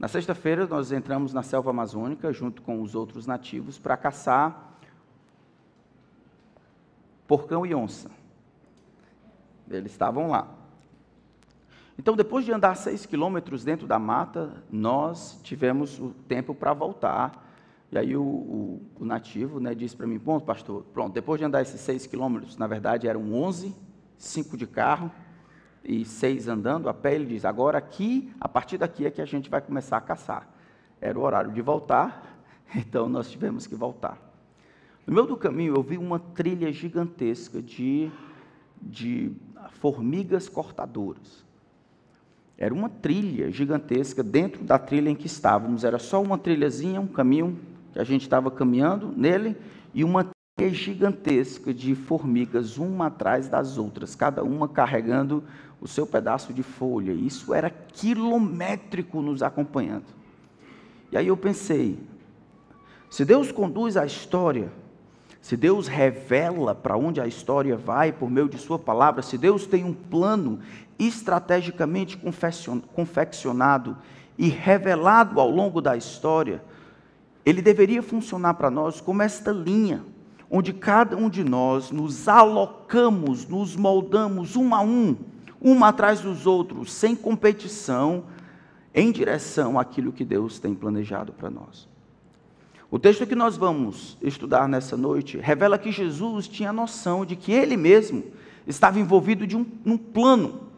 Na sexta-feira, nós entramos na selva amazônica, junto com os outros nativos, para caçar porcão e onça. Eles estavam lá. Então, depois de andar seis quilômetros dentro da mata, nós tivemos o tempo para voltar. E aí o, o, o nativo né, disse para mim, bom, pastor, pronto, depois de andar esses seis quilômetros, na verdade eram onze, cinco de carro e seis andando a pé, ele diz, agora aqui, a partir daqui é que a gente vai começar a caçar. Era o horário de voltar, então nós tivemos que voltar. No meio do caminho eu vi uma trilha gigantesca de, de formigas cortadoras. Era uma trilha gigantesca dentro da trilha em que estávamos. Era só uma trilhazinha, um caminho que a gente estava caminhando nele e uma trilha gigantesca de formigas, uma atrás das outras, cada uma carregando o seu pedaço de folha. Isso era quilométrico nos acompanhando. E aí eu pensei: se Deus conduz a história, se Deus revela para onde a história vai por meio de Sua palavra, se Deus tem um plano estrategicamente confeccionado e revelado ao longo da história, ele deveria funcionar para nós como esta linha, onde cada um de nós nos alocamos, nos moldamos um a um, um atrás dos outros, sem competição, em direção àquilo que Deus tem planejado para nós. O texto que nós vamos estudar nessa noite revela que Jesus tinha noção de que ele mesmo estava envolvido de um, um plano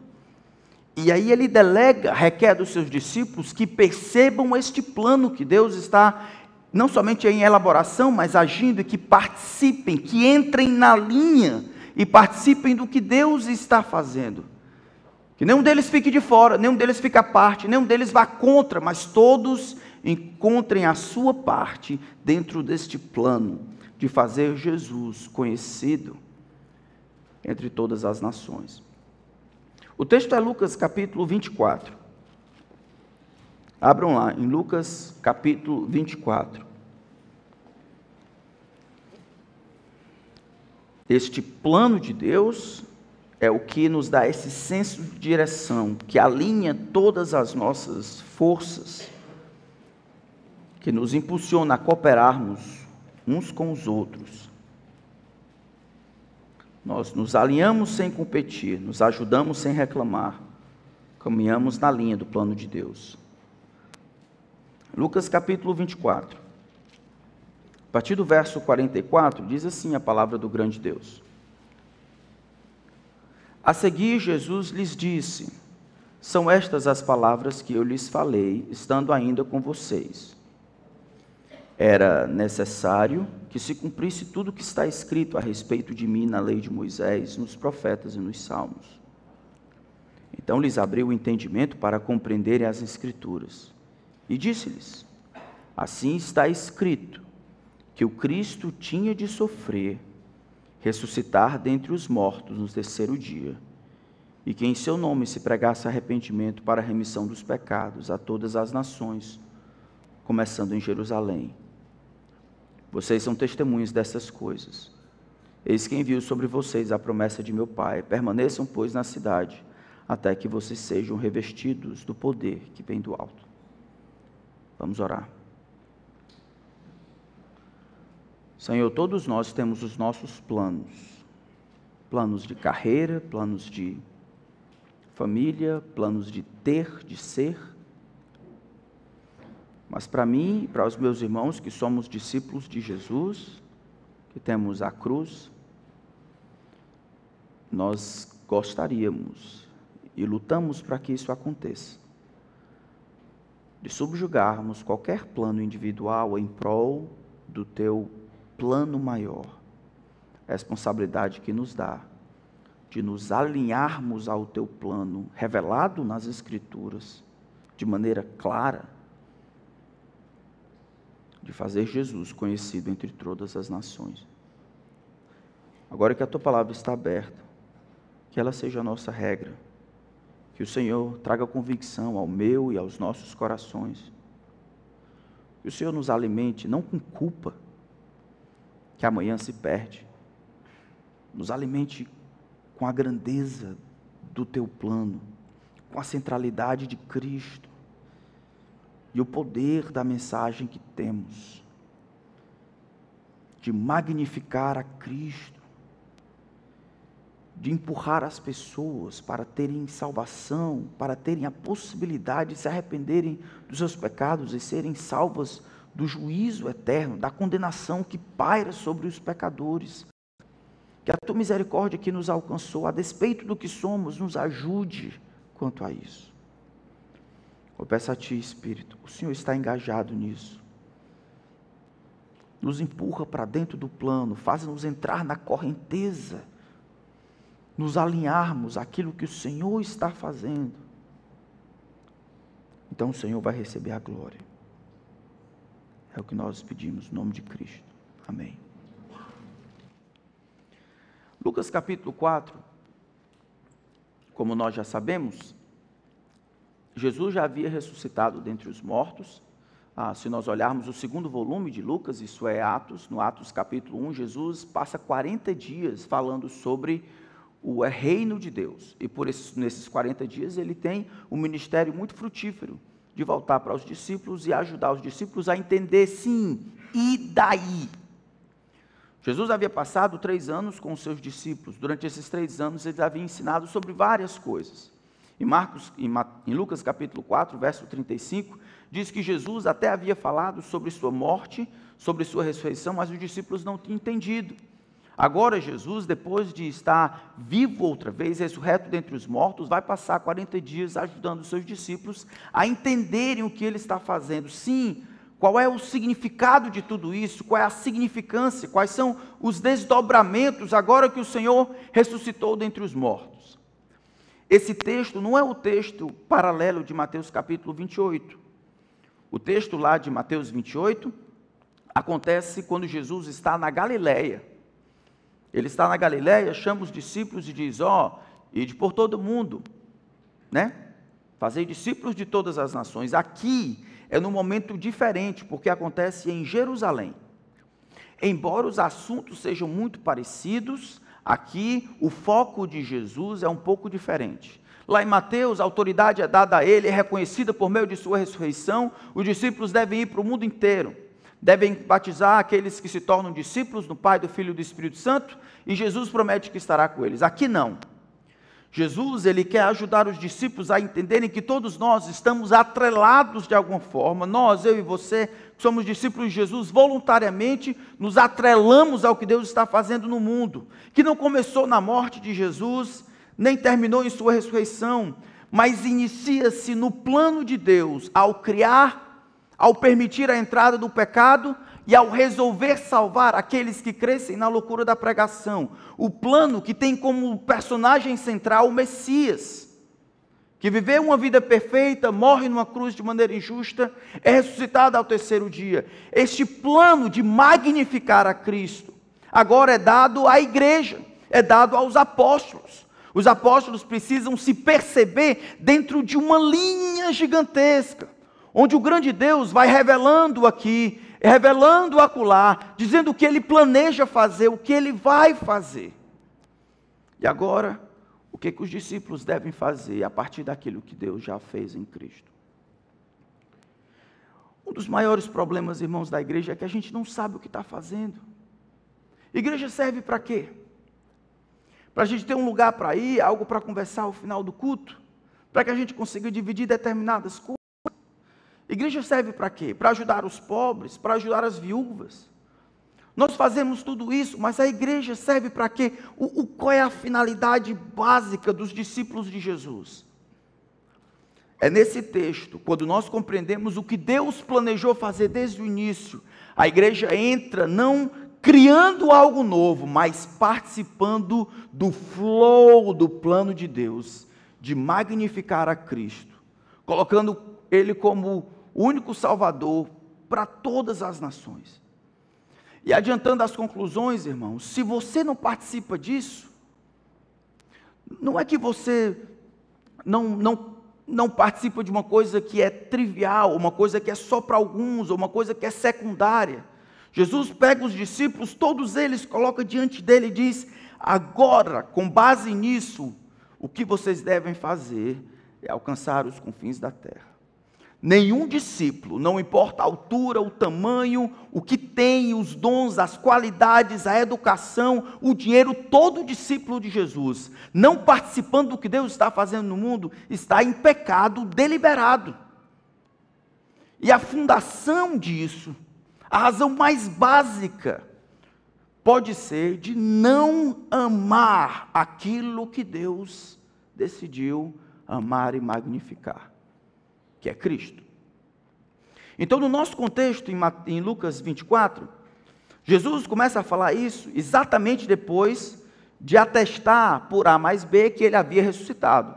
e aí ele delega, requer dos seus discípulos que percebam este plano que Deus está não somente em elaboração, mas agindo e que participem, que entrem na linha e participem do que Deus está fazendo. Que nenhum deles fique de fora, nenhum deles fique à parte, nenhum deles vá contra, mas todos encontrem a sua parte dentro deste plano de fazer Jesus conhecido entre todas as nações. O texto é Lucas capítulo 24. Abram lá, em Lucas capítulo 24. Este plano de Deus é o que nos dá esse senso de direção, que alinha todas as nossas forças, que nos impulsiona a cooperarmos uns com os outros nós nos alinhamos sem competir, nos ajudamos sem reclamar, caminhamos na linha do plano de Deus. Lucas capítulo 24. A partir do verso 44, diz assim a palavra do grande Deus. A seguir, Jesus lhes disse: São estas as palavras que eu lhes falei, estando ainda com vocês. Era necessário que se cumprisse tudo o que está escrito a respeito de mim na lei de Moisés, nos profetas e nos salmos. Então lhes abriu o entendimento para compreenderem as Escrituras. E disse-lhes: Assim está escrito, que o Cristo tinha de sofrer, ressuscitar dentre os mortos no terceiro dia, e que em seu nome se pregasse arrependimento para a remissão dos pecados a todas as nações, começando em Jerusalém. Vocês são testemunhas dessas coisas. Eis que envio sobre vocês a promessa de meu Pai. Permaneçam, pois, na cidade, até que vocês sejam revestidos do poder que vem do alto. Vamos orar. Senhor, todos nós temos os nossos planos. Planos de carreira, planos de família, planos de ter, de ser. Mas para mim e para os meus irmãos que somos discípulos de Jesus, que temos a cruz, nós gostaríamos e lutamos para que isso aconteça. De subjugarmos qualquer plano individual em prol do teu plano maior. Responsabilidade que nos dá de nos alinharmos ao teu plano revelado nas Escrituras de maneira clara de fazer Jesus conhecido entre todas as nações. Agora que a tua palavra está aberta, que ela seja a nossa regra, que o Senhor traga convicção ao meu e aos nossos corações, que o Senhor nos alimente não com culpa, que amanhã se perde, nos alimente com a grandeza do teu plano, com a centralidade de Cristo, e o poder da mensagem que temos de magnificar a Cristo, de empurrar as pessoas para terem salvação, para terem a possibilidade de se arrependerem dos seus pecados e serem salvas do juízo eterno, da condenação que paira sobre os pecadores. Que a tua misericórdia que nos alcançou, a despeito do que somos, nos ajude quanto a isso. Eu peço a Ti, Espírito, o Senhor está engajado nisso. Nos empurra para dentro do plano, faz-nos entrar na correnteza, nos alinharmos àquilo que o Senhor está fazendo. Então o Senhor vai receber a glória. É o que nós pedimos, no nome de Cristo. Amém. Lucas capítulo 4, como nós já sabemos, Jesus já havia ressuscitado dentre os mortos. Ah, se nós olharmos o segundo volume de Lucas, isso é Atos, no Atos capítulo 1, Jesus passa 40 dias falando sobre o reino de Deus. E por esses, nesses 40 dias ele tem um ministério muito frutífero de voltar para os discípulos e ajudar os discípulos a entender, sim, e daí? Jesus havia passado três anos com os seus discípulos. Durante esses três anos, ele havia ensinado sobre várias coisas. Em, Marcos, em, Lucas capítulo 4, verso 35, diz que Jesus até havia falado sobre sua morte, sobre sua ressurreição, mas os discípulos não tinham entendido. Agora, Jesus, depois de estar vivo outra vez, ressurreto dentre os mortos, vai passar 40 dias ajudando os seus discípulos a entenderem o que ele está fazendo. Sim, qual é o significado de tudo isso? Qual é a significância? Quais são os desdobramentos agora que o Senhor ressuscitou dentre os mortos? Esse texto não é o texto paralelo de Mateus capítulo 28. O texto lá de Mateus 28 acontece quando Jesus está na Galileia ele está na Galiléia, chama os discípulos e diz: Ó, oh, ide por todo mundo, né? Fazei discípulos de todas as nações. Aqui é num momento diferente, porque acontece em Jerusalém. Embora os assuntos sejam muito parecidos, aqui o foco de Jesus é um pouco diferente. Lá em Mateus, a autoridade é dada a ele, é reconhecida por meio de sua ressurreição. Os discípulos devem ir para o mundo inteiro devem batizar aqueles que se tornam discípulos do Pai, do Filho e do Espírito Santo, e Jesus promete que estará com eles. Aqui não. Jesus, ele quer ajudar os discípulos a entenderem que todos nós estamos atrelados de alguma forma. Nós, eu e você, que somos discípulos de Jesus, voluntariamente nos atrelamos ao que Deus está fazendo no mundo, que não começou na morte de Jesus, nem terminou em sua ressurreição, mas inicia-se no plano de Deus ao criar ao permitir a entrada do pecado e ao resolver salvar aqueles que crescem na loucura da pregação. O plano que tem como personagem central o Messias, que viveu uma vida perfeita, morre numa cruz de maneira injusta, é ressuscitado ao terceiro dia. Este plano de magnificar a Cristo agora é dado à igreja, é dado aos apóstolos. Os apóstolos precisam se perceber dentro de uma linha gigantesca onde o grande Deus vai revelando aqui, revelando acolá, dizendo o que ele planeja fazer, o que ele vai fazer. E agora, o que, que os discípulos devem fazer a partir daquilo que Deus já fez em Cristo? Um dos maiores problemas, irmãos, da igreja é que a gente não sabe o que está fazendo. Igreja serve para quê? Para a gente ter um lugar para ir, algo para conversar ao final do culto? Para que a gente consiga dividir determinadas coisas? Igreja serve para quê? Para ajudar os pobres, para ajudar as viúvas. Nós fazemos tudo isso, mas a igreja serve para quê? O, o, qual é a finalidade básica dos discípulos de Jesus? É nesse texto, quando nós compreendemos o que Deus planejou fazer desde o início, a igreja entra não criando algo novo, mas participando do flow do plano de Deus, de magnificar a Cristo, colocando Ele como o único Salvador para todas as nações. E adiantando as conclusões, irmãos, se você não participa disso, não é que você não, não, não participa de uma coisa que é trivial, uma coisa que é só para alguns, ou uma coisa que é secundária. Jesus pega os discípulos, todos eles coloca diante dele e diz: agora, com base nisso, o que vocês devem fazer é alcançar os confins da terra. Nenhum discípulo, não importa a altura, o tamanho, o que tem, os dons, as qualidades, a educação, o dinheiro, todo discípulo de Jesus, não participando do que Deus está fazendo no mundo, está em pecado deliberado. E a fundação disso, a razão mais básica, pode ser de não amar aquilo que Deus decidiu amar e magnificar que é Cristo. Então, no nosso contexto, em Lucas 24, Jesus começa a falar isso exatamente depois de atestar por A mais B que ele havia ressuscitado.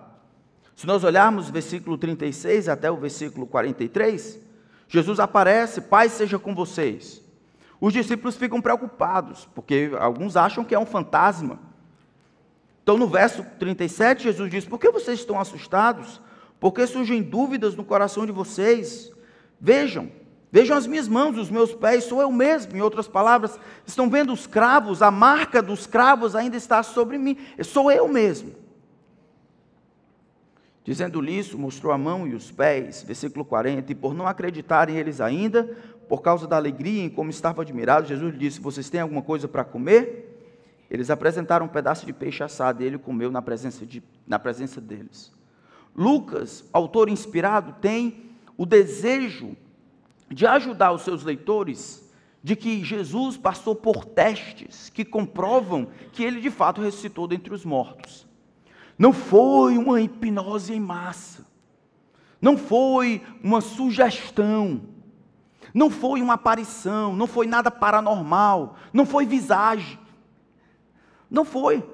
Se nós olharmos o versículo 36 até o versículo 43, Jesus aparece, Pai seja com vocês. Os discípulos ficam preocupados, porque alguns acham que é um fantasma. Então, no verso 37, Jesus diz: Por que vocês estão assustados? Porque surgem dúvidas no coração de vocês. Vejam, vejam as minhas mãos, os meus pés, sou eu mesmo. Em outras palavras, estão vendo os cravos, a marca dos cravos ainda está sobre mim, sou eu mesmo. Dizendo-lhe isso, mostrou a mão e os pés, versículo 40, e por não acreditarem eles ainda, por causa da alegria em como estavam admirados, Jesus lhe disse: Vocês têm alguma coisa para comer? Eles apresentaram um pedaço de peixe assado e ele comeu na presença, de, na presença deles. Lucas, autor inspirado, tem o desejo de ajudar os seus leitores de que Jesus passou por testes que comprovam que ele de fato ressuscitou dentre os mortos. Não foi uma hipnose em massa, não foi uma sugestão, não foi uma aparição, não foi nada paranormal, não foi visagem. Não foi.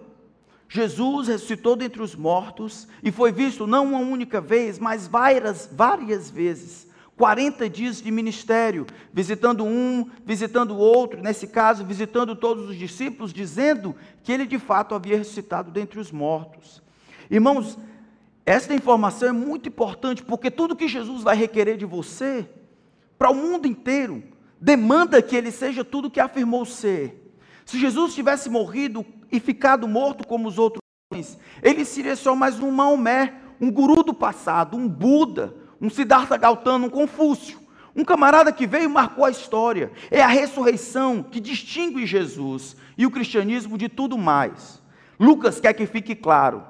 Jesus ressuscitou dentre os mortos e foi visto não uma única vez, mas várias, várias vezes. 40 dias de ministério, visitando um, visitando o outro, nesse caso, visitando todos os discípulos, dizendo que ele de fato havia ressuscitado dentre os mortos. Irmãos, esta informação é muito importante, porque tudo que Jesus vai requerer de você, para o mundo inteiro, demanda que ele seja tudo que afirmou ser. Se Jesus tivesse morrido e ficado morto como os outros homens, ele seria só mais um Maomé, um guru do passado, um Buda, um Siddhartha Gautama, um Confúcio. Um camarada que veio e marcou a história. É a ressurreição que distingue Jesus e o cristianismo de tudo mais. Lucas quer que fique claro.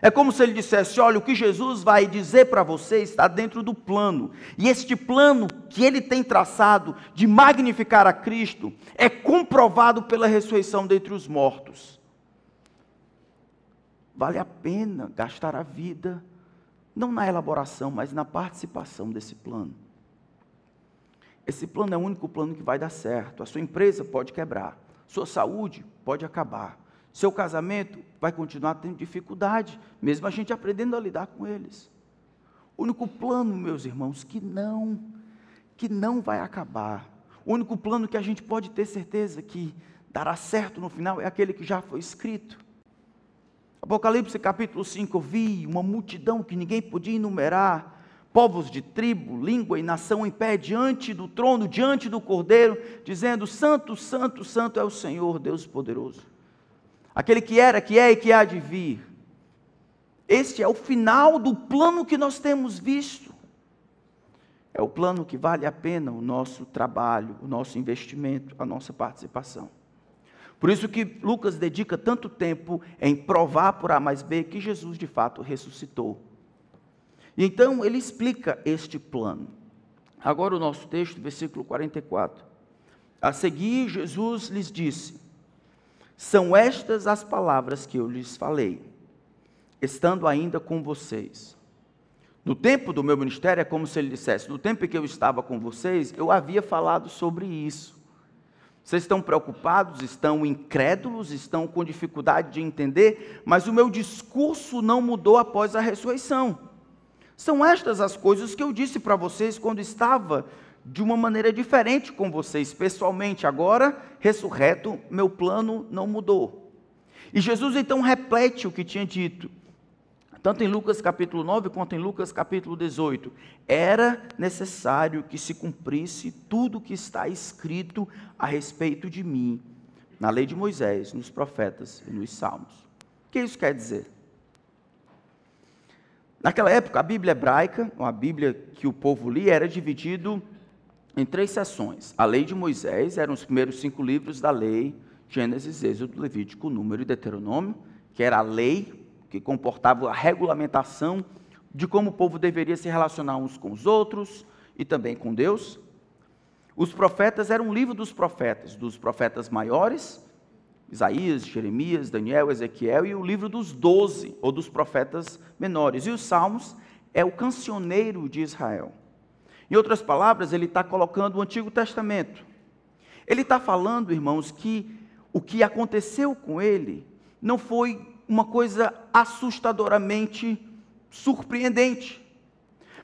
É como se ele dissesse: olha, o que Jesus vai dizer para você está dentro do plano. E este plano que ele tem traçado de magnificar a Cristo é comprovado pela ressurreição dentre os mortos. Vale a pena gastar a vida, não na elaboração, mas na participação desse plano. Esse plano é o único plano que vai dar certo. A sua empresa pode quebrar, sua saúde pode acabar, seu casamento vai continuar tendo dificuldade, mesmo a gente aprendendo a lidar com eles. O único plano, meus irmãos, que não, que não vai acabar. O único plano que a gente pode ter certeza que dará certo no final é aquele que já foi escrito. Apocalipse capítulo 5, eu vi uma multidão que ninguém podia enumerar, povos de tribo, língua e nação em pé diante do trono, diante do cordeiro, dizendo: Santo, Santo, Santo é o Senhor, Deus poderoso. Aquele que era, que é e que há de vir. Este é o final do plano que nós temos visto. É o plano que vale a pena o nosso trabalho, o nosso investimento, a nossa participação. Por isso que Lucas dedica tanto tempo em provar por A mais B que Jesus de fato ressuscitou. E então ele explica este plano. Agora o nosso texto, versículo 44. A seguir, Jesus lhes disse: São estas as palavras que eu lhes falei, estando ainda com vocês. No tempo do meu ministério, é como se ele dissesse: No tempo em que eu estava com vocês, eu havia falado sobre isso. Vocês estão preocupados, estão incrédulos, estão com dificuldade de entender, mas o meu discurso não mudou após a ressurreição. São estas as coisas que eu disse para vocês quando estava de uma maneira diferente com vocês pessoalmente. Agora, ressurreto, meu plano não mudou. E Jesus então repete o que tinha dito tanto em Lucas capítulo 9 quanto em Lucas capítulo 18, era necessário que se cumprisse tudo o que está escrito a respeito de mim, na lei de Moisés, nos profetas e nos salmos. O que isso quer dizer? Naquela época, a Bíblia hebraica, ou a Bíblia que o povo lia, era dividido em três seções. A lei de Moisés eram os primeiros cinco livros da lei, Gênesis, Êxodo, Levítico, Número e Deuteronômio, que era a lei que comportava a regulamentação de como o povo deveria se relacionar uns com os outros e também com Deus. Os profetas eram um livro dos profetas, dos profetas maiores, Isaías, Jeremias, Daniel, Ezequiel, e o livro dos doze, ou dos profetas menores. E os Salmos é o cancioneiro de Israel. Em outras palavras, ele está colocando o Antigo Testamento. Ele está falando, irmãos, que o que aconteceu com ele não foi uma coisa assustadoramente surpreendente.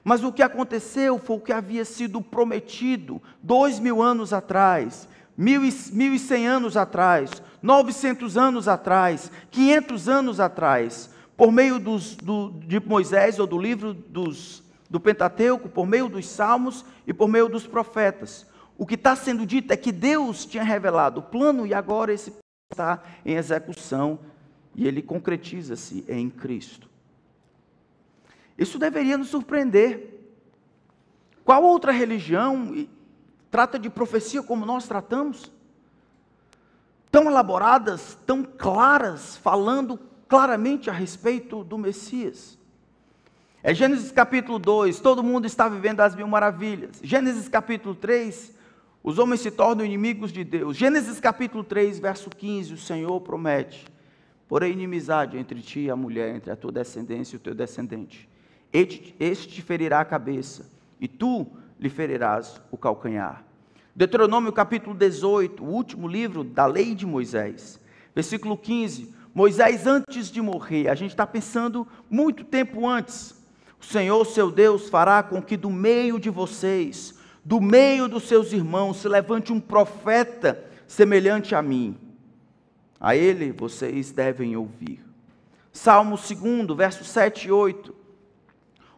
Mas o que aconteceu foi o que havia sido prometido dois mil anos atrás, mil e, mil e cem anos atrás, novecentos anos atrás, quinhentos anos atrás, por meio dos, do, de Moisés ou do livro dos, do Pentateuco, por meio dos Salmos e por meio dos profetas. O que está sendo dito é que Deus tinha revelado o plano e agora esse plano está em execução e ele concretiza-se em Cristo. Isso deveria nos surpreender. Qual outra religião trata de profecia como nós tratamos? Tão elaboradas, tão claras, falando claramente a respeito do Messias. É Gênesis capítulo 2, todo mundo está vivendo as mil maravilhas. Gênesis capítulo 3, os homens se tornam inimigos de Deus. Gênesis capítulo 3, verso 15, o Senhor promete: porém inimizade entre ti e a mulher, entre a tua descendência e o teu descendente. Este te ferirá a cabeça, e tu lhe ferirás o calcanhar. Deuteronômio capítulo 18, o último livro da lei de Moisés, versículo 15. Moisés, antes de morrer, a gente está pensando muito tempo antes. O Senhor, seu Deus, fará com que do meio de vocês, do meio dos seus irmãos, se levante um profeta semelhante a mim. A ele vocês devem ouvir. Salmo 2, versos 7 e 8.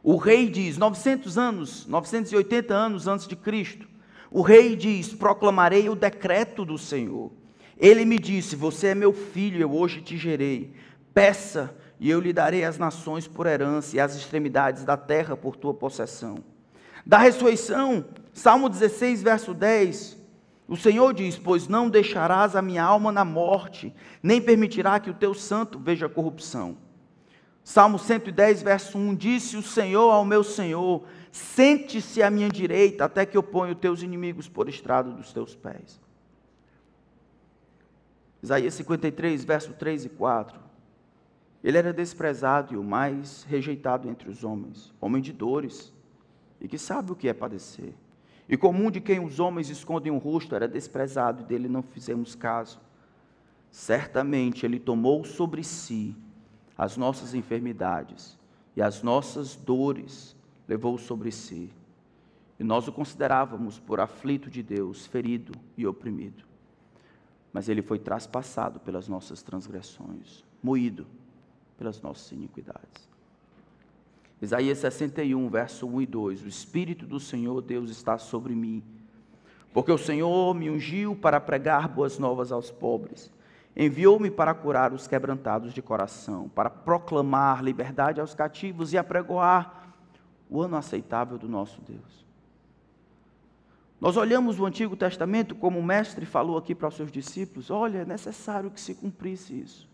O rei diz, 900 anos, 980 anos antes de Cristo, o rei diz: Proclamarei o decreto do Senhor. Ele me disse: Você é meu filho, eu hoje te gerei. Peça, e eu lhe darei as nações por herança e as extremidades da terra por tua possessão. Da ressurreição, Salmo 16, verso 10. O Senhor diz: Pois não deixarás a minha alma na morte, nem permitirá que o teu santo veja corrupção. Salmo 110, verso 1: Disse o Senhor ao meu Senhor: Sente-se à minha direita, até que eu ponha os teus inimigos por estrado dos teus pés. Isaías 53, verso 3 e 4. Ele era desprezado e o mais rejeitado entre os homens, homem de dores, e que sabe o que é padecer. E comum de quem os homens escondem o rosto, era desprezado e dele não fizemos caso. Certamente ele tomou sobre si as nossas enfermidades e as nossas dores levou sobre si. E nós o considerávamos por aflito de Deus, ferido e oprimido. Mas ele foi traspassado pelas nossas transgressões, moído pelas nossas iniquidades. Isaías 61, verso 1 e 2: O Espírito do Senhor Deus está sobre mim, porque o Senhor me ungiu para pregar boas novas aos pobres Enviou-me para curar os quebrantados de coração, para proclamar liberdade aos cativos e apregoar o ano aceitável do nosso Deus. Nós olhamos o Antigo Testamento como o mestre falou aqui para os seus discípulos: olha, é necessário que se cumprisse isso.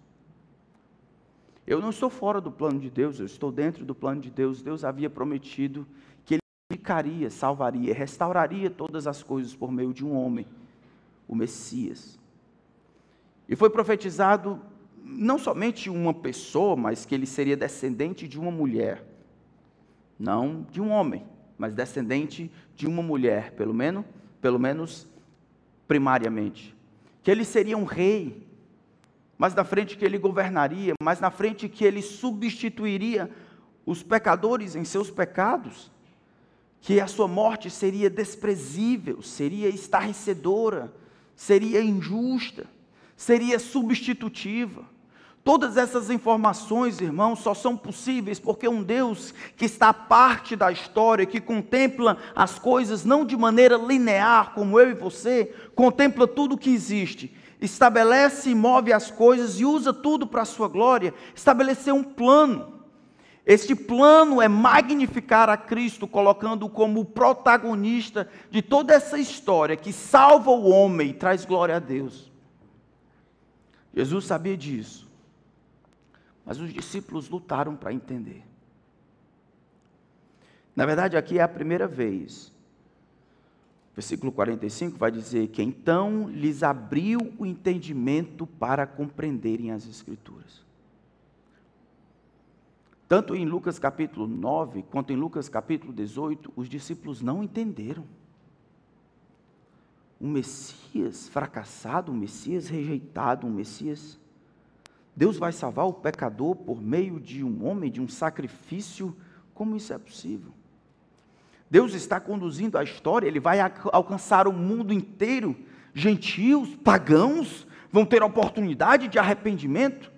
Eu não estou fora do plano de Deus, eu estou dentro do plano de Deus. Deus havia prometido que Ele ficaria, salvaria, restauraria todas as coisas por meio de um homem, o Messias. E foi profetizado não somente uma pessoa, mas que ele seria descendente de uma mulher. Não de um homem, mas descendente de uma mulher, pelo menos, pelo menos primariamente. Que ele seria um rei, mas na frente que ele governaria, mas na frente que ele substituiria os pecadores em seus pecados, que a sua morte seria desprezível, seria estarrecedora, seria injusta seria substitutiva. Todas essas informações, irmãos, só são possíveis porque um Deus que está à parte da história, que contempla as coisas não de maneira linear, como eu e você, contempla tudo o que existe, estabelece e move as coisas e usa tudo para a sua glória, estabeleceu um plano. Este plano é magnificar a Cristo, colocando-o como protagonista de toda essa história que salva o homem e traz glória a Deus. Jesus sabia disso, mas os discípulos lutaram para entender. Na verdade, aqui é a primeira vez. Versículo 45 vai dizer que então lhes abriu o entendimento para compreenderem as Escrituras. Tanto em Lucas capítulo 9, quanto em Lucas capítulo 18, os discípulos não entenderam. Um Messias fracassado, um Messias rejeitado, um Messias. Deus vai salvar o pecador por meio de um homem, de um sacrifício. Como isso é possível? Deus está conduzindo a história, ele vai alcançar o mundo inteiro. Gentios, pagãos, vão ter oportunidade de arrependimento.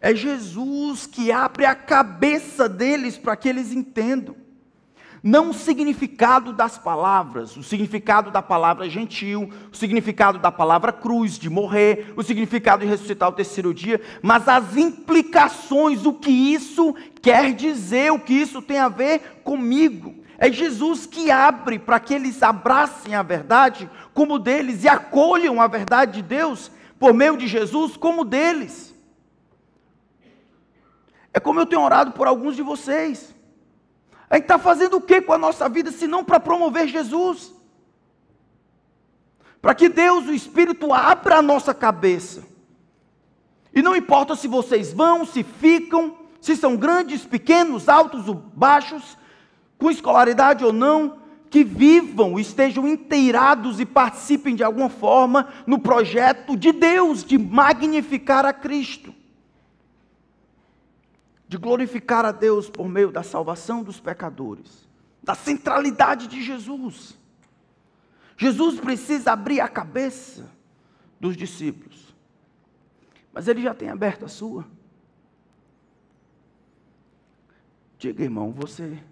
É Jesus que abre a cabeça deles para que eles entendam. Não o significado das palavras, o significado da palavra gentil, o significado da palavra cruz, de morrer, o significado de ressuscitar o terceiro dia, mas as implicações, o que isso quer dizer, o que isso tem a ver comigo. É Jesus que abre para que eles abracem a verdade como deles e acolham a verdade de Deus por meio de Jesus como deles. É como eu tenho orado por alguns de vocês. A gente está fazendo o que com a nossa vida se não para promover Jesus? Para que Deus, o Espírito, abra a nossa cabeça. E não importa se vocês vão, se ficam, se são grandes, pequenos, altos ou baixos, com escolaridade ou não, que vivam, estejam inteirados e participem de alguma forma no projeto de Deus de magnificar a Cristo de glorificar a Deus por meio da salvação dos pecadores, da centralidade de Jesus. Jesus precisa abrir a cabeça dos discípulos, mas ele já tem aberto a sua. Diga, irmão, você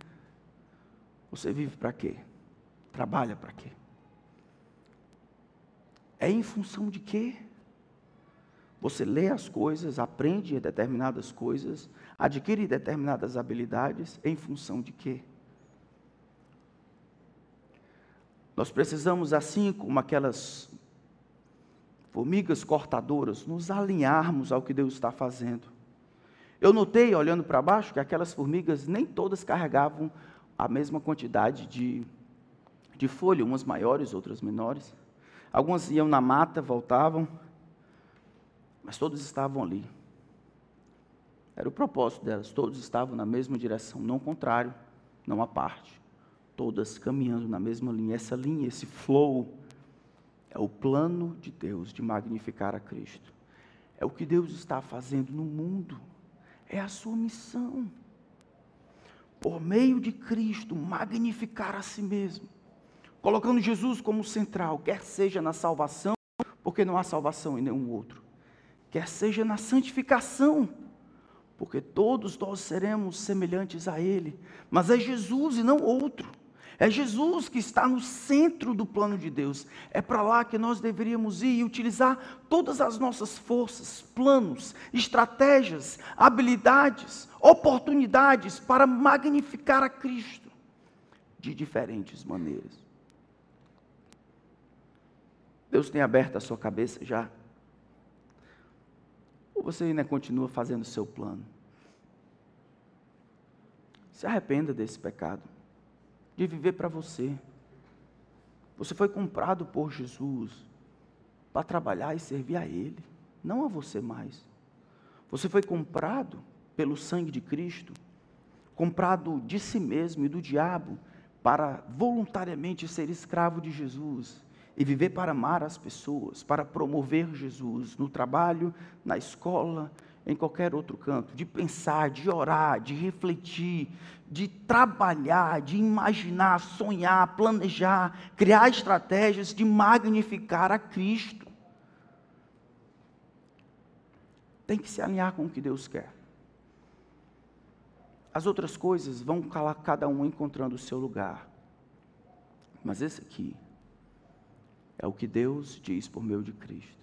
você vive para quê? Trabalha para quê? É em função de quê? Você lê as coisas, aprende determinadas coisas, adquire determinadas habilidades em função de quê? Nós precisamos, assim como aquelas formigas cortadoras, nos alinharmos ao que Deus está fazendo. Eu notei, olhando para baixo, que aquelas formigas nem todas carregavam a mesma quantidade de, de folha, umas maiores, outras menores. Algumas iam na mata, voltavam, mas todos estavam ali. Era o propósito delas, todos estavam na mesma direção, não contrário, não à parte. Todas caminhando na mesma linha. Essa linha, esse flow, é o plano de Deus de magnificar a Cristo. É o que Deus está fazendo no mundo. É a sua missão. Por meio de Cristo, magnificar a si mesmo. Colocando Jesus como central, quer seja na salvação, porque não há salvação em nenhum outro quer seja na santificação, porque todos nós seremos semelhantes a Ele, mas é Jesus e não outro. É Jesus que está no centro do plano de Deus. É para lá que nós deveríamos ir e utilizar todas as nossas forças, planos, estratégias, habilidades, oportunidades para magnificar a Cristo de diferentes maneiras. Deus tem aberto a sua cabeça já você ainda continua fazendo o seu plano? Se arrependa desse pecado, de viver para você. Você foi comprado por Jesus para trabalhar e servir a Ele, não a você mais. Você foi comprado pelo sangue de Cristo, comprado de si mesmo e do diabo, para voluntariamente ser escravo de Jesus e viver para amar as pessoas, para promover Jesus no trabalho, na escola, em qualquer outro canto, de pensar, de orar, de refletir, de trabalhar, de imaginar, sonhar, planejar, criar estratégias de magnificar a Cristo. Tem que se alinhar com o que Deus quer. As outras coisas vão cada um encontrando o seu lugar. Mas esse aqui é o que Deus diz por meio de Cristo.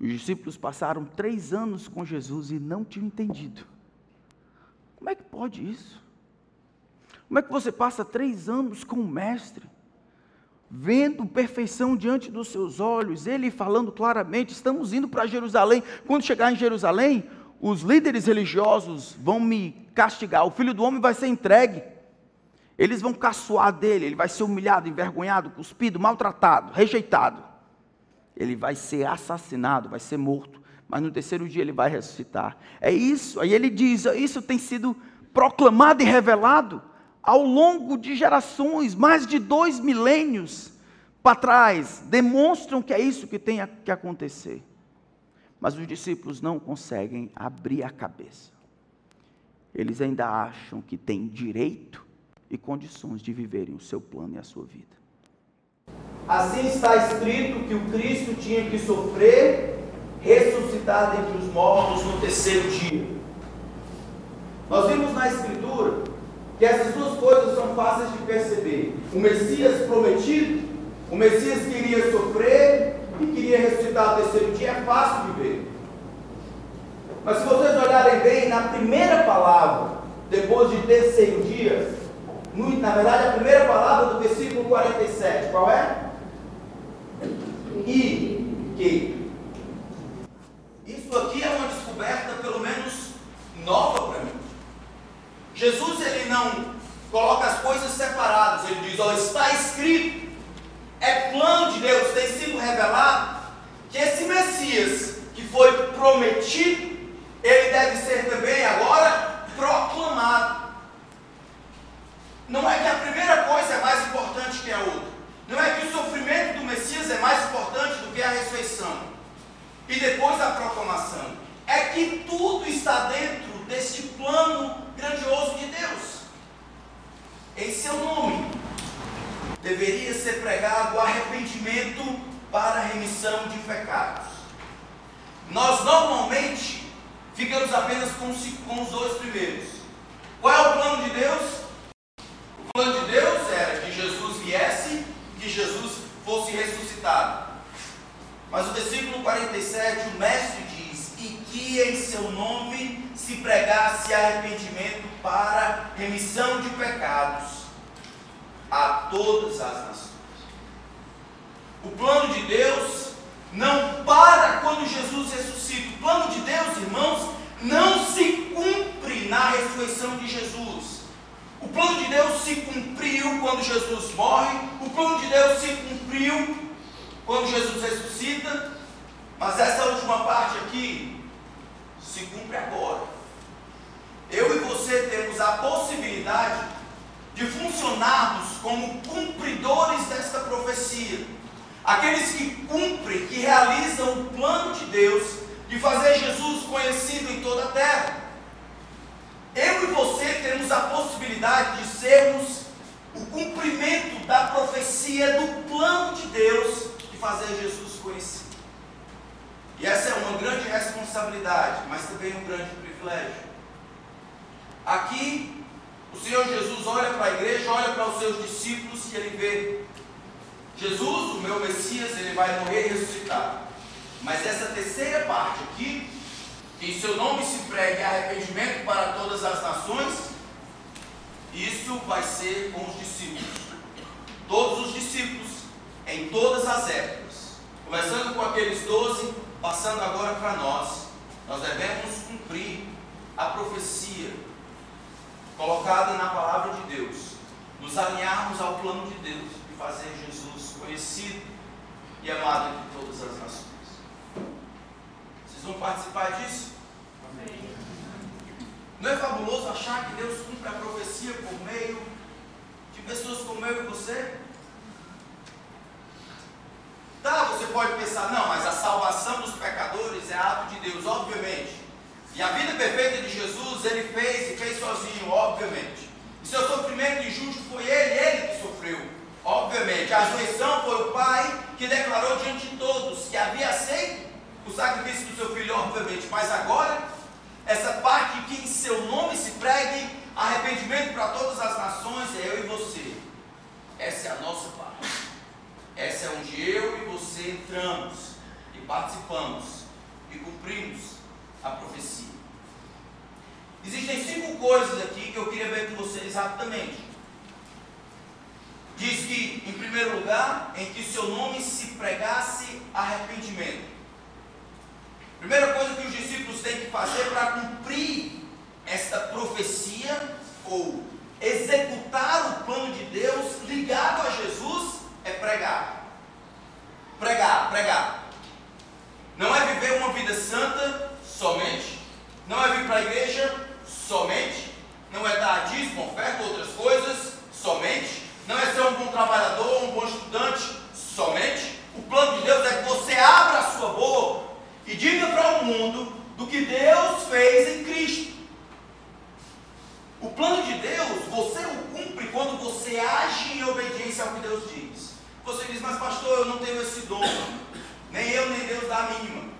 Os discípulos passaram três anos com Jesus e não tinham entendido. Como é que pode isso? Como é que você passa três anos com o Mestre, vendo perfeição diante dos seus olhos, ele falando claramente: estamos indo para Jerusalém. Quando chegar em Jerusalém, os líderes religiosos vão me castigar, o filho do homem vai ser entregue. Eles vão caçoar dele, ele vai ser humilhado, envergonhado, cuspido, maltratado, rejeitado. Ele vai ser assassinado, vai ser morto, mas no terceiro dia ele vai ressuscitar. É isso, aí ele diz: isso tem sido proclamado e revelado ao longo de gerações, mais de dois milênios para trás, demonstram que é isso que tem que acontecer. Mas os discípulos não conseguem abrir a cabeça. Eles ainda acham que têm direito e condições de viverem o seu plano e a sua vida. Assim está escrito que o Cristo tinha que sofrer, ressuscitar dentre os mortos no terceiro dia. Nós vimos na Escritura que essas duas coisas são fáceis de perceber. O Messias prometido, o Messias que iria sofrer e queria ressuscitar no terceiro dia, é fácil de ver. Mas se vocês olharem bem, na primeira palavra, depois de terceiro dia, na verdade, a primeira palavra do versículo 47, qual é? E que. Isso aqui é uma descoberta, pelo menos, nova para mim. Jesus, ele não coloca as coisas separadas, ele diz: Ó, está escrito, é plano de Deus, tem sido revelado, que esse Messias que foi prometido, ele deve ser também agora proclamado. Não é que a primeira coisa é mais importante que a outra. Não é que o sofrimento do Messias é mais importante do que a ressurreição. E depois a proclamação. É que tudo está dentro deste plano grandioso de Deus. Em seu nome deveria ser pregado arrependimento para remissão de pecados. Nós normalmente ficamos apenas com os dois primeiros. Qual é o plano de Deus? O plano de Deus era que Jesus viesse, que Jesus fosse ressuscitado. Mas o versículo 47, o mestre diz: E que em seu nome se pregasse arrependimento para remissão de pecados a todas as nações. O plano de Deus não para quando Jesus ressuscita. O plano de Deus, irmãos, não se cumpre na ressurreição de Jesus. O plano de Deus se cumpriu quando Jesus morre, o plano de Deus se cumpriu quando Jesus ressuscita, mas essa última parte aqui se cumpre agora. Eu e você temos a possibilidade de funcionarmos como cumpridores desta profecia. Aqueles que cumprem, que realizam o plano de Deus de fazer Jesus conhecido em toda a terra. Eu e você temos a possibilidade de sermos o cumprimento da profecia do plano de Deus de fazer Jesus conhecido. E essa é uma grande responsabilidade, mas também um grande privilégio. Aqui, o Senhor Jesus olha para a igreja, olha para os seus discípulos e ele vê Jesus, o meu Messias, ele vai morrer e ressuscitar. Mas essa terceira parte aqui que em seu nome se pregue arrependimento para todas as nações, isso vai ser com os discípulos. Todos os discípulos, em todas as épocas. Começando com aqueles doze, passando agora para nós. Nós devemos cumprir a profecia colocada na palavra de Deus. Nos alinharmos ao plano de Deus e fazer Jesus conhecido e amado entre todas as nações. Vocês vão participar disso? Não é fabuloso achar que Deus cumpre a profecia por meio de pessoas como eu e você? Tá, você pode pensar, não, mas a salvação dos pecadores é ato de Deus, obviamente. E a vida perfeita de Jesus ele fez e fez sozinho, obviamente. E seu sofrimento injusto foi ele, ele que sofreu, obviamente. A ressurreição foi o Pai que declarou diante de todos que havia aceito o sacrifício do seu filho, obviamente. Mas agora essa parte que em seu nome se pregue arrependimento para todas as nações, é eu e você. Essa é a nossa parte. Essa é onde eu e você entramos e participamos e cumprimos a profecia. Existem cinco coisas aqui que eu queria ver com vocês rapidamente. Diz que, em primeiro lugar, em que seu nome se pregasse arrependimento. Primeira coisa que os discípulos têm que fazer para cumprir esta profecia ou executar o plano de Deus ligado a Jesus é pregar. Pregar, pregar. Não é viver uma vida santa somente. Não é vir para a igreja somente. Não é dar dízimo, oferta, outras coisas somente. Não é ser um bom trabalhador, um bom estudante somente. O plano de Deus é que você abra a sua boca e diga para o mundo do que Deus fez em Cristo. O plano de Deus, você o cumpre quando você age em obediência ao que Deus diz. Você diz, mas pastor, eu não tenho esse dom. Nem eu, nem Deus dá a mínima.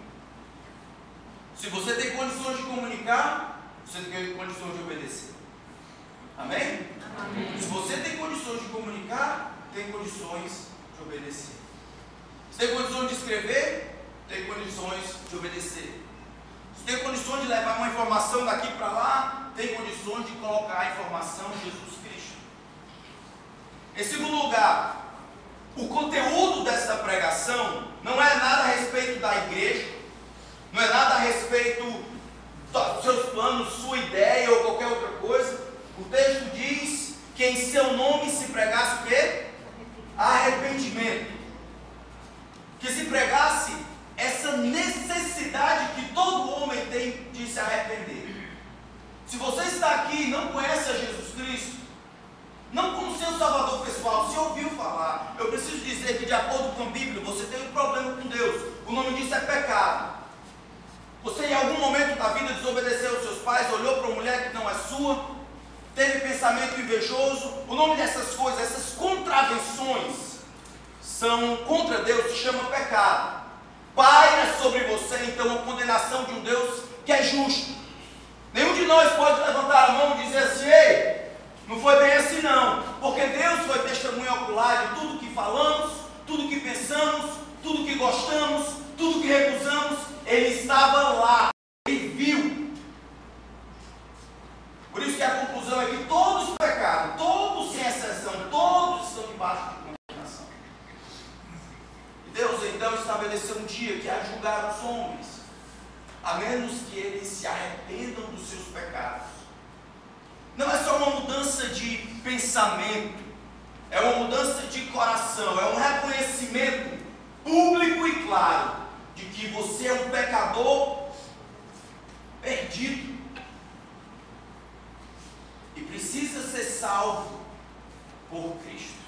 Se você tem condições de comunicar, você tem condições de obedecer. Amém? Amém? Se você tem condições de comunicar, tem condições de obedecer. Se tem condições de escrever, tem condições de obedecer. Se tem condições de levar uma informação daqui para lá, tem condições de colocar a informação em Jesus Cristo. Em segundo lugar, o conteúdo dessa pregação não é nada a respeito da igreja, não é nada a respeito dos seus planos, sua ideia ou qualquer outra coisa. O texto diz que em seu nome se pregasse o quê? Arrependimento. Que se pregasse essa necessidade que todo homem tem de se arrepender. Se você está aqui e não conhece a Jesus Cristo, não como seu salvador pessoal, se ouviu falar, eu preciso dizer que, de acordo com a Bíblia, você tem um problema com Deus. O nome disso é pecado. Você, em algum momento da vida, desobedeceu aos seus pais, olhou para uma mulher que não é sua, teve pensamento invejoso. O nome dessas coisas, essas contravenções, são contra Deus, se chama pecado paira sobre você então a condenação de um Deus que é justo. Nenhum de nós pode levantar a mão e dizer assim, ei, não foi bem assim não, porque Deus foi testemunha ocular de tudo que falamos, tudo que pensamos, tudo que gostamos, tudo que recusamos, Ele estava lá, Ele viu. Por isso que a conclusão é que todos pecaram, todos sem exceção, todos estão debaixo de Deus então estabeleceu um dia que é julgar os homens, a menos que eles se arrependam dos seus pecados. Não é só uma mudança de pensamento, é uma mudança de coração, é um reconhecimento público e claro de que você é um pecador perdido e precisa ser salvo por Cristo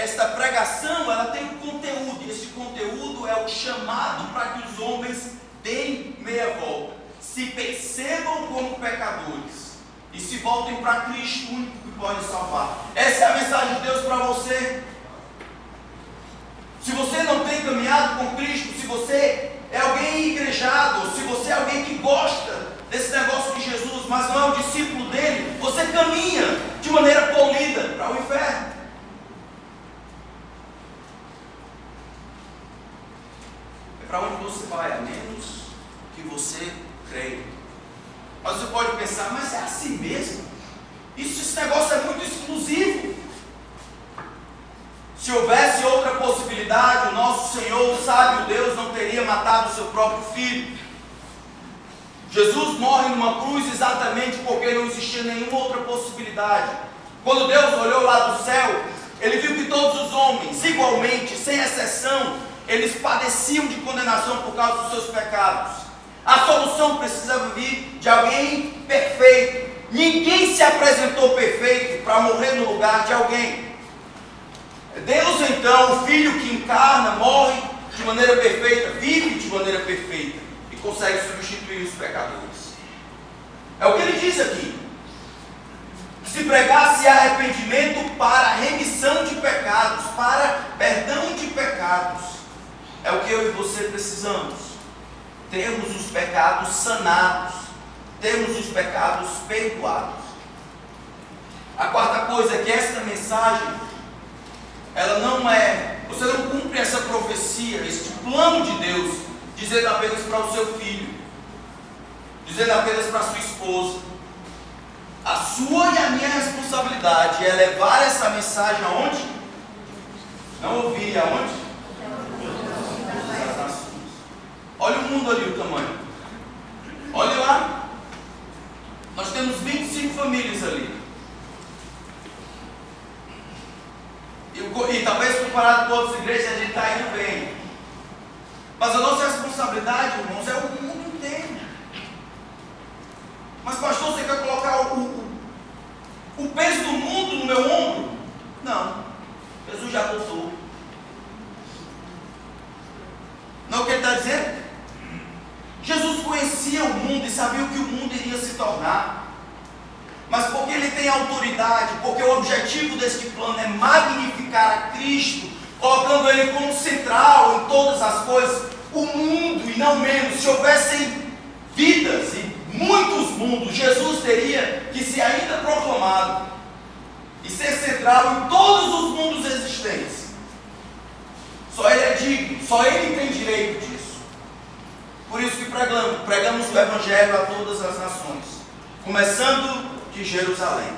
esta pregação ela tem um conteúdo, e esse conteúdo é o chamado para que os homens deem meia volta, se percebam como pecadores e se voltem para Cristo, o único que pode salvar. Essa é a mensagem de Deus para você. Se você não tem caminhado com Cristo, se você é alguém igrejado, se você é alguém que gosta desse negócio de Jesus, mas não é um discípulo dele, você caminha de maneira polida para o inferno. Para onde você vai, a menos que você creia. Mas você pode pensar, mas é assim mesmo? Isso, esse negócio é muito exclusivo. Se houvesse outra possibilidade, o nosso Senhor, o sábio Deus, não teria matado o seu próprio filho. Jesus morre numa cruz exatamente porque não existia nenhuma outra possibilidade. Quando Deus olhou lá do céu, ele viu que todos os homens, igualmente, sem exceção, eles padeciam de condenação por causa dos seus pecados. A solução precisava vir de alguém perfeito. Ninguém se apresentou perfeito para morrer no lugar de alguém. Deus, então, o Filho que encarna, morre de maneira perfeita, vive de maneira perfeita e consegue substituir os pecadores. É o que ele diz aqui. Se pregasse arrependimento para remissão de pecados, para perdão de pecados. É o que eu e você precisamos. Termos os pecados sanados, termos os pecados perdoados. A quarta coisa é que esta mensagem, ela não é, você não cumpre essa profecia, este plano de Deus, dizendo apenas para o seu filho, dizendo apenas para sua esposa. A sua e a minha responsabilidade é levar essa mensagem aonde? Não ouvi, aonde? Olha o mundo ali, o tamanho. Olha lá. Nós temos 25 famílias ali. E, e talvez comparado com outras igrejas, a gente está indo bem. Mas a nossa responsabilidade, irmãos, é o mundo inteiro. Mas, pastor, você quer colocar o, o, o peso do mundo no meu ombro? Não. Jesus já botou. Não é o que ele está dizendo? Jesus conhecia o mundo e sabia o que o mundo iria se tornar. Mas porque ele tem autoridade, porque o objetivo deste plano é magnificar a Cristo, colocando ele como central em todas as coisas, o mundo e não menos, se houvessem vidas e muitos mundos, Jesus teria que ser ainda proclamado e ser central em todos os mundos existentes. Só ele é digno, só ele tem direito disso. Por isso que pregamos, pregamos o Evangelho a todas as nações, começando de Jerusalém.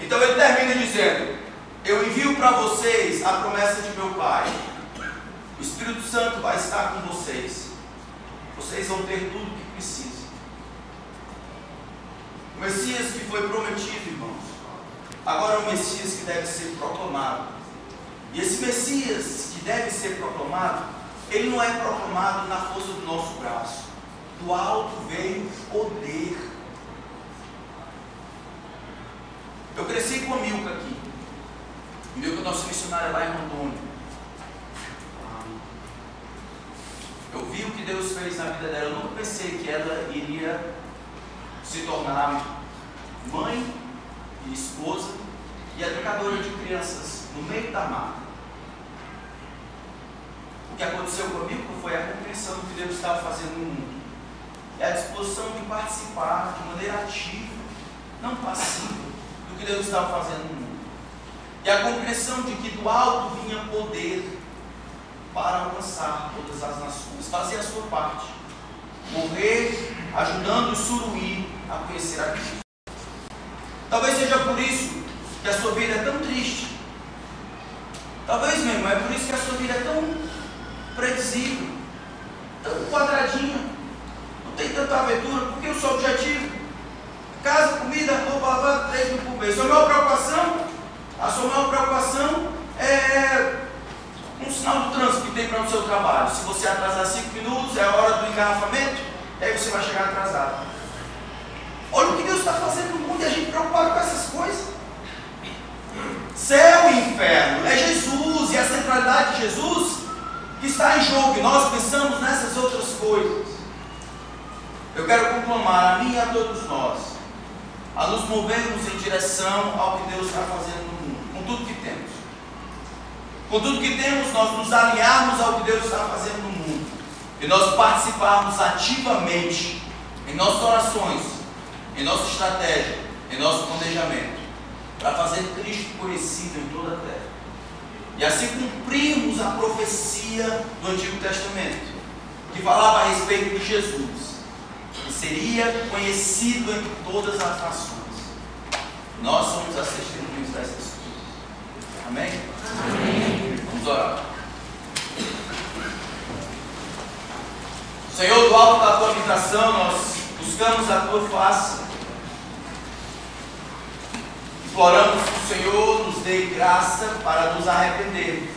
Então ele termina dizendo: Eu envio para vocês a promessa de meu Pai. O Espírito Santo vai estar com vocês. Vocês vão ter tudo o que precisam. O Messias que foi prometido, irmãos, agora é o Messias que deve ser proclamado. E esse Messias que deve ser proclamado ele não é proclamado na força do nosso braço. Do alto veio poder. Eu cresci com a Milka aqui. Milka é nossa missionária lá em Rondônia. Eu vi o que Deus fez na vida dela. Eu nunca pensei que ela iria se tornar mãe e esposa e educadora de crianças no meio da mata que aconteceu comigo foi a compreensão do que Deus estava fazendo no mundo. E a disposição de participar de maneira ativa, não passiva, do que Deus estava fazendo no mundo. E a compreensão de que do alto vinha poder para alcançar todas as nações. Fazer a sua parte. Morrer ajudando o suruí a conhecer a Cristo. Talvez seja por isso que a sua vida é tão triste. Talvez, meu irmão, é por isso que a sua vida é tão previsível, tão quadradinho, não tem tanta aventura, porque o seu objetivo, casa, comida, roupa lavada, 3 mil por mês. Sua maior preocupação, a sua maior preocupação é um sinal do trânsito que tem para o seu trabalho. Se você atrasar 5 minutos, é a hora do engarrafamento, aí você vai chegar atrasado. Olha o que Deus está fazendo no mundo e a gente preocupado com essas coisas. Céu e inferno, é Jesus e a centralidade de Jesus que está em jogo e nós pensamos nessas outras coisas. Eu quero conclamar a mim e a todos nós a nos movermos em direção ao que Deus está fazendo no mundo, com tudo que temos. Com tudo que temos, nós nos alinharmos ao que Deus está fazendo no mundo e nós participarmos ativamente em nossas orações, em nossa estratégia, em nosso planejamento, para fazer Cristo conhecido em toda a terra. E assim cumprimos a profecia do Antigo Testamento, que falava a respeito de Jesus, que seria conhecido entre todas as nações. Nós somos as testemunhas dessas coisas. Amém? Amém. Vamos orar. Senhor, do alto da tua habitação, nós buscamos a tua face Imploramos que o Senhor dê graça para nos arrependermos,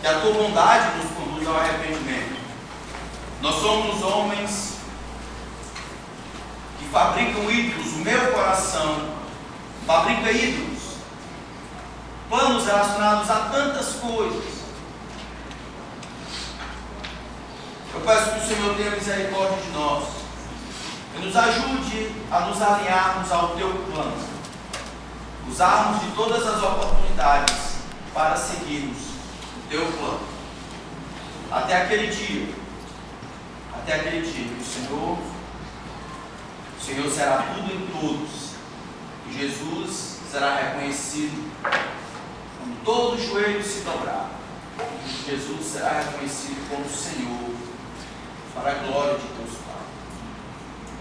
que a tua bondade nos conduza ao arrependimento. Nós somos homens que fabricam ídolos, o meu coração fabrica ídolos, planos relacionados a tantas coisas. Eu peço que o Senhor tenha misericórdia de nós e nos ajude a nos alinharmos ao teu plano usarmos de todas as oportunidades para seguirmos o teu plano. Até aquele dia, até aquele dia que o Senhor, o Senhor será tudo em todos, e Jesus será reconhecido quando todo joelho se dobrar. Jesus será reconhecido como Senhor, para a glória de Deus Pai.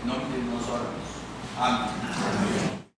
Em nome dele nós oramos. Amém.